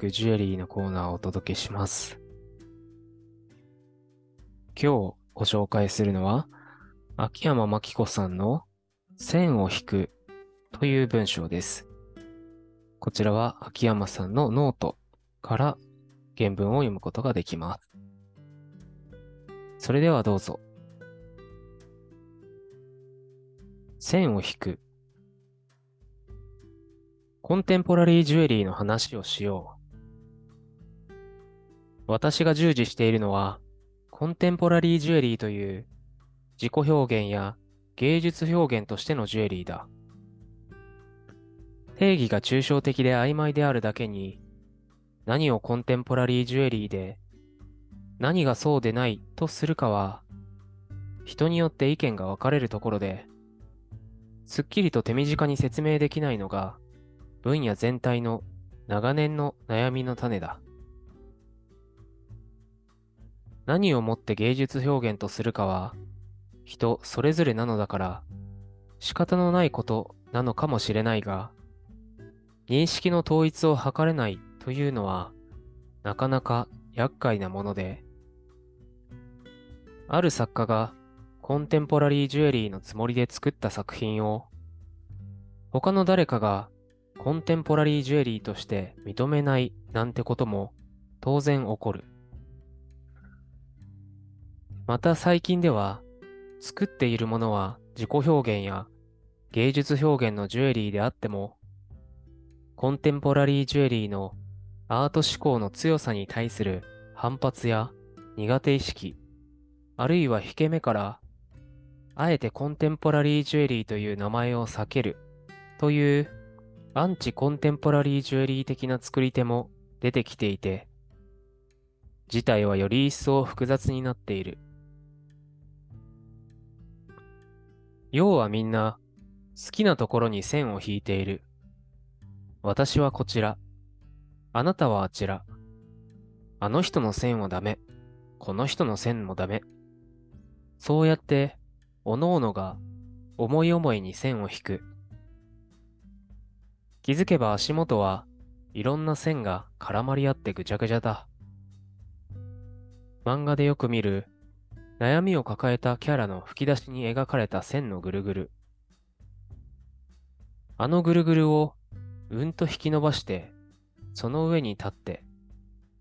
くジュエリーのコーナーをお届けします。今日ご紹介するのは、秋山真樹子さんの線を引くという文章です。こちらは秋山さんのノートから原文を読むことができます。それではどうぞ。線を引く。コンテンポラリージュエリーの話をしよう。私が従事しているのは、コンテンポラリージュエリーという自己表現や芸術表現としてのジュエリーだ。定義が抽象的で曖昧であるだけに、何をコンテンポラリージュエリーで、何がそうでないとするかは、人によって意見が分かれるところで、すっきりと手短に説明できないのが、分野全体の長年の悩みの種だ。何をもって芸術表現とするかは、人それぞれなのだから、仕方のないことなのかもしれないが、認識の統一を図れないというのは、なかなか厄介なもので、ある作家がコンテンポラリージュエリーのつもりで作った作品を、他の誰かがコンテンポラリージュエリーとして認めないなんてことも当然起こる。また最近では、作っているものは自己表現や芸術表現のジュエリーであっても、コンテンポラリージュエリーのアート思考の強さに対する反発や苦手意識、あるいは引け目から、あえてコンテンポラリージュエリーという名前を避けるというアンチコンテンポラリージュエリー的な作り手も出てきていて、事態はより一層複雑になっている。要はみんな好きなところに線を引いている。私はこちら。あなたはあちら。あの人の線はダメ。この人の線もダメ。そうやって、おのおのが思い思いに線を引く。気づけば足元はいろんな線が絡まり合ってぐちゃぐちゃだ。漫画でよく見る悩みを抱えたキャラの吹き出しに描かれた線のぐるぐる。あのぐるぐるをうんと引き伸ばして、その上に立って、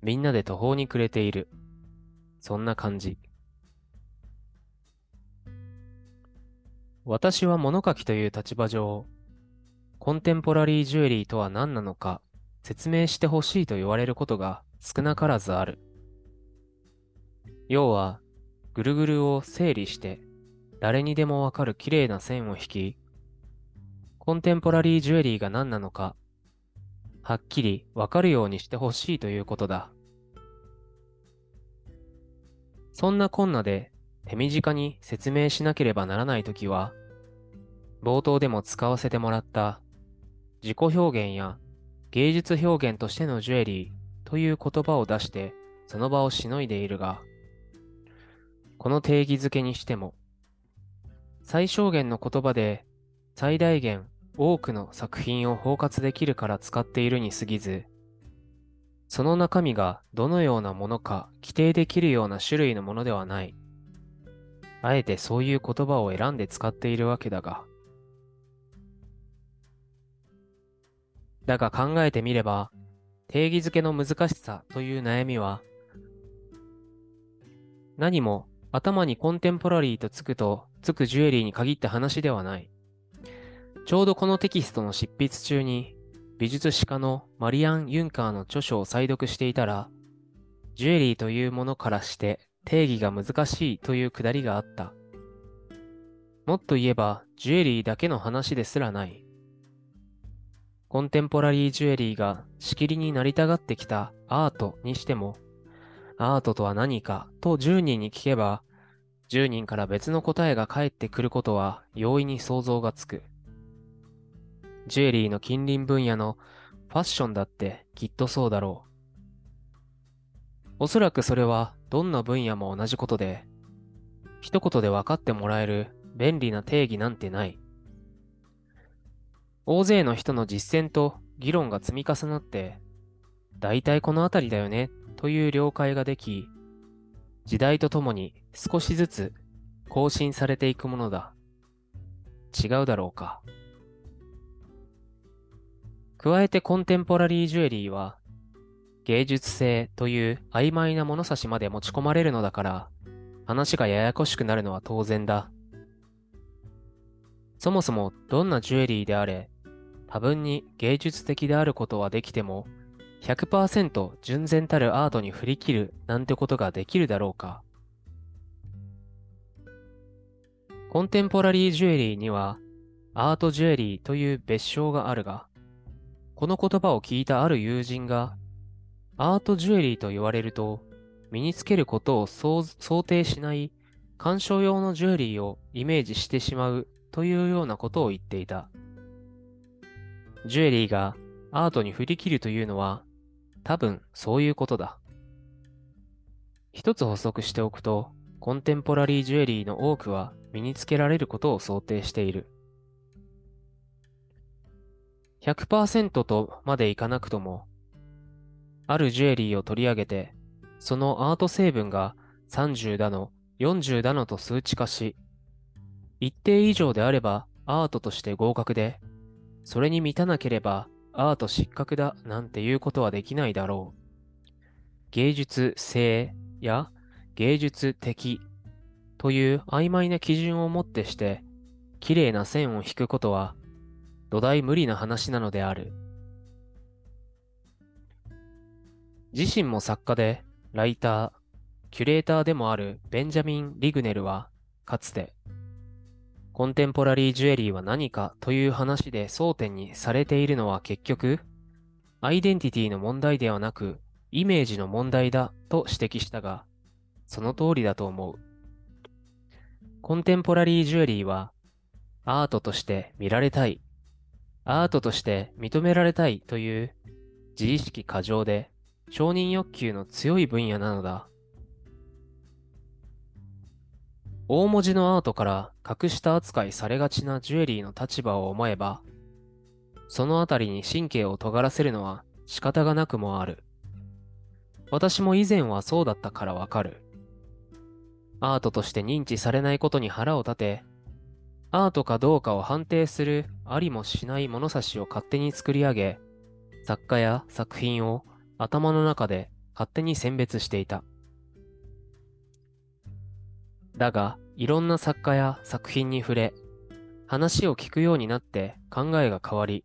みんなで途方に暮れている。そんな感じ。私は物書きという立場上、コンテンポラリージュエリーとは何なのか説明してほしいと言われることが少なからずある。要は、ぐるぐるを整理して、誰にでもわかる綺麗な線を引き、コンテンポラリージュエリーが何なのか、はっきりわかるようにしてほしいということだ。そんなこんなで手短に説明しなければならないときは、冒頭でも使わせてもらった自己表現や芸術表現としてのジュエリーという言葉を出してその場をしのいでいるが、この定義づけにしても、最小限の言葉で最大限多くの作品を包括できるから使っているに過ぎず、その中身がどのようなものか規定できるような種類のものではない。あえてそういう言葉を選んで使っているわけだが。だが考えてみれば、定義づけの難しさという悩みは、何も頭にコンテンポラリーとつくとつくジュエリーに限った話ではない。ちょうどこのテキストの執筆中に美術史家のマリアン・ユンカーの著書を再読していたら、ジュエリーというものからして定義が難しいというくだりがあった。もっと言えばジュエリーだけの話ですらない。コンテンポラリージュエリーがしきりになりたがってきたアートにしても、アートとは何かと10人に聞けば、10人から別の答えが返ってくることは容易に想像がつく。ジュエリーの近隣分野のファッションだってきっとそうだろう。おそらくそれはどんな分野も同じことで、一言で分かってもらえる便利な定義なんてない。大勢の人の実践と議論が積み重なって、大体この辺りだよねという了解ができ、時代とともに少しずつ更新されていくものだ。違うだろうか。加えてコンテンポラリージュエリーは芸術性という曖昧な物差しまで持ち込まれるのだから話がややこしくなるのは当然だ。そもそもどんなジュエリーであれ多分に芸術的であることはできても100%純然たるアートに振り切るなんてことができるだろうか。コンテンポラリージュエリーにはアートジュエリーという別称があるが、この言葉を聞いたある友人が、アートジュエリーと言われると、身につけることを想定しない鑑賞用のジュエリーをイメージしてしまうというようなことを言っていた。ジュエリーがアートに振り切るというのは、多分そういうことだ。一つ補足しておくと、コンテンポラリージュエリーの多くは身につけられることを想定している。100%とまでいかなくとも、あるジュエリーを取り上げて、そのアート成分が30だの、40だのと数値化し、一定以上であればアートとして合格で、それに満たなければアート失格だなんていうことはできないだろう。芸術性や芸術的という曖昧な基準をもってして、綺麗な線を引くことは土台無理な話なのである。自身も作家で、ライター、キュレーターでもあるベンジャミン・リグネルは、かつて、コンテンポラリージュエリーは何かという話で争点にされているのは結局、アイデンティティの問題ではなく、イメージの問題だと指摘したが、その通りだと思う。コンテンポラリージュエリーは、アートとして見られたい、アートとして認められたいという自意識過剰で承認欲求の強い分野なのだ。大文字のアートから格下扱いされがちなジュエリーの立場を思えば、そのあたりに神経を尖らせるのは仕方がなくもある。私も以前はそうだったからわかる。アートとして認知されないことに腹を立て、アートかどうかを判定するありもしない物差しを勝手に作り上げ、作家や作品を頭の中で勝手に選別していた。だが、いろんな作家や作品に触れ、話を聞くようになって考えが変わり、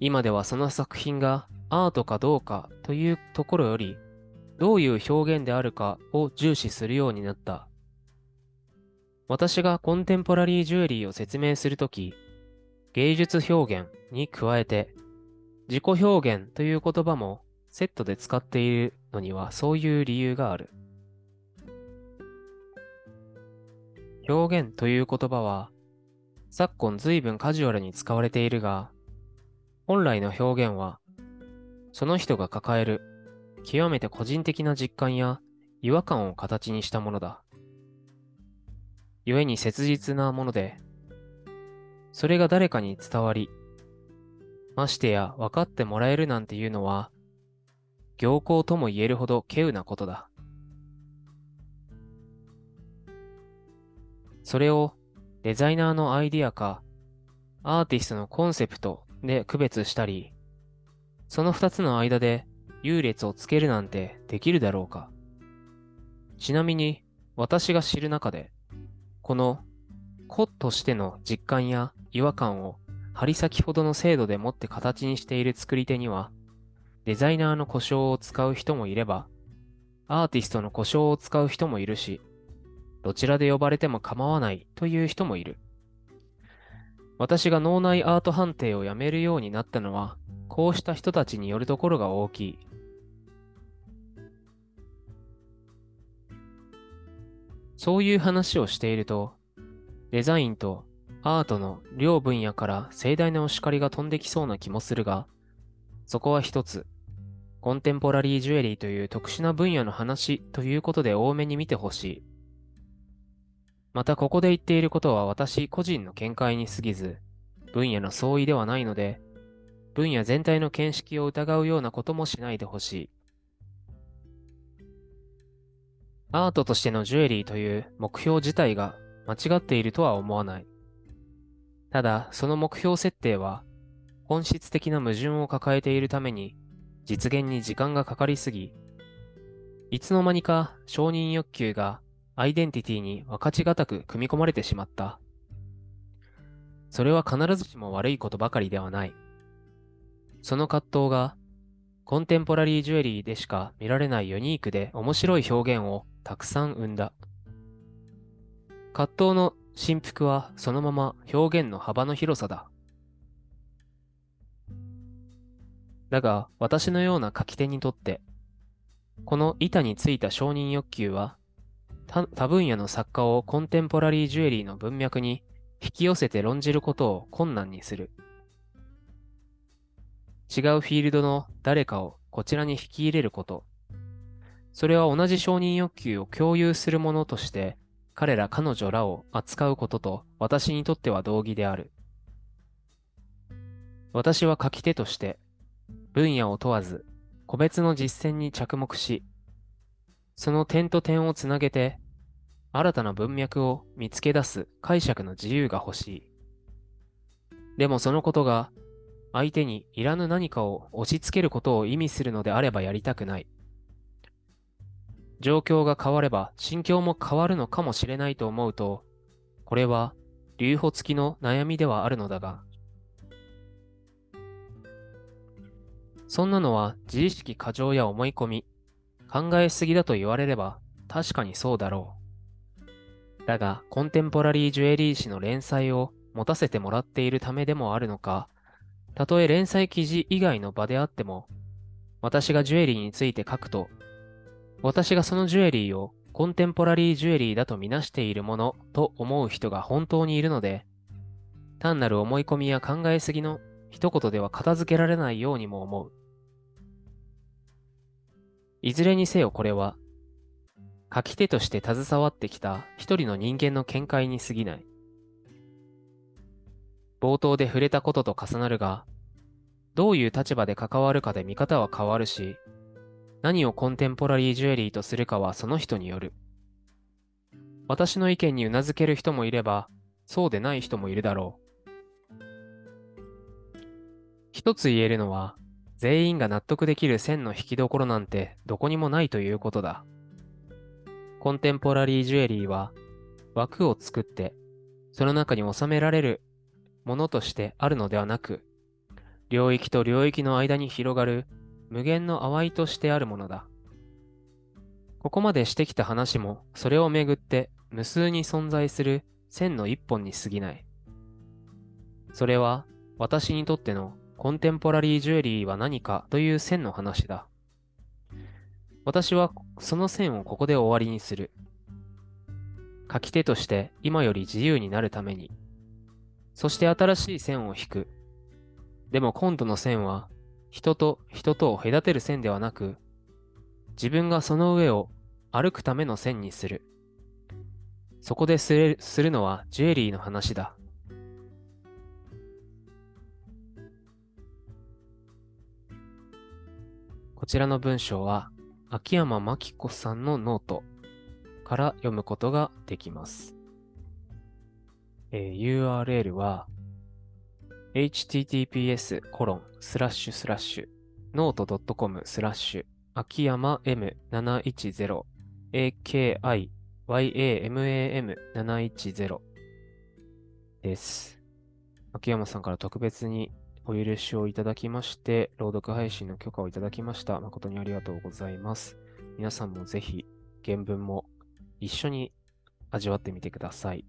今ではその作品がアートかどうかというところより、どういう表現であるかを重視するようになった。私がコンテンポラリージュエリーを説明するとき、芸術表現に加えて、自己表現という言葉もセットで使っているのにはそういう理由がある。表現という言葉は、昨今随分カジュアルに使われているが、本来の表現は、その人が抱える極めて個人的な実感や違和感を形にしたものだ。故に切実なもので、それが誰かに伝わり、ましてや分かってもらえるなんていうのは、行幸とも言えるほど稀有なことだ。それをデザイナーのアイディアかアーティストのコンセプトで区別したり、その二つの間で優劣をつけるなんてできるだろうか。ちなみに私が知る中で、この個としての実感や違和感を針先ほどの精度でもって形にしている作り手には、デザイナーの故障を使う人もいれば、アーティストの故障を使う人もいるし、どちらで呼ばれても構わないという人もいる。私が脳内アート判定をやめるようになったのは、こうした人たちによるところが大きい。そういう話をしていると、デザインとアートの両分野から盛大なお叱りが飛んできそうな気もするが、そこは一つ、コンテンポラリージュエリーという特殊な分野の話ということで多めに見てほしい。またここで言っていることは私個人の見解に過ぎず、分野の相違ではないので、分野全体の見識を疑うようなこともしないでほしい。アートとしてのジュエリーという目標自体が間違っているとは思わない。ただ、その目標設定は本質的な矛盾を抱えているために実現に時間がかかりすぎ、いつの間にか承認欲求がアイデンティティに分かちがたく組み込まれてしまった。それは必ずしも悪いことばかりではない。その葛藤がコンテンポラリージュエリーでしか見られないユニークで面白い表現をたくさん生んだ。葛藤の振幅はそのまま表現の幅の広さだ。だが私のような書き手にとって、この板についた承認欲求は多分野の作家をコンテンポラリージュエリーの文脈に引き寄せて論じることを困難にする。違うフィールドの誰かをこちらに引き入れること。それは同じ承認欲求を共有するものとして彼ら彼女らを扱うことと私にとっては同義である。私は書き手として分野を問わず個別の実践に着目し、その点と点をつなげて新たな文脈を見つけ出す解釈の自由が欲しい。でもそのことが相手にいらぬ何かを押し付けることを意味するのであればやりたくない。状況が変われば心境も変わるのかもしれないと思うと、これは留保付きの悩みではあるのだが、そんなのは自意識過剰や思い込み、考えすぎだと言われれば確かにそうだろう。だが、コンテンポラリージュエリー誌の連載を持たせてもらっているためでもあるのか、たとえ連載記事以外の場であっても、私がジュエリーについて書くと、私がそのジュエリーをコンテンポラリージュエリーだとみなしているものと思う人が本当にいるので、単なる思い込みや考えすぎの一言では片付けられないようにも思う。いずれにせよこれは、書き手として携わってきた一人の人間の見解に過ぎない。冒頭で触れたことと重なるが、どういう立場で関わるかで見方は変わるし、何をコンテンポラリージュエリーとするかはその人による。私の意見にうなずける人もいれば、そうでない人もいるだろう。一つ言えるのは、全員が納得できる線の引きどころなんてどこにもないということだ。コンテンポラリージュエリーは枠を作ってその中に収められるものとしてあるのではなく、領域と領域の間に広がる無限の淡いとしてあるものだ。ここまでしてきた話も、それをめぐって無数に存在する線の一本に過ぎない。それは、私にとってのコンテンポラリージュエリーは何かという線の話だ。私はその線をここで終わりにする。書き手として今より自由になるためにそして新しい線を引く。でも今度の線は、人と人とを隔てる線ではなく、自分がその上を歩くための線にする。そこでするするのはジュエリーの話だ。ちらの文章は、秋山真樹子さんのノートから読むことができます。えー、URL は https コロンスラッシュスラッシュノート .com スラッシュ秋山 M710 AKIYAMAM710 です。秋山さんから特別にお許しをいただきまして、朗読配信の許可をいただきました。誠にありがとうございます。皆さんもぜひ原文も一緒に味わってみてください。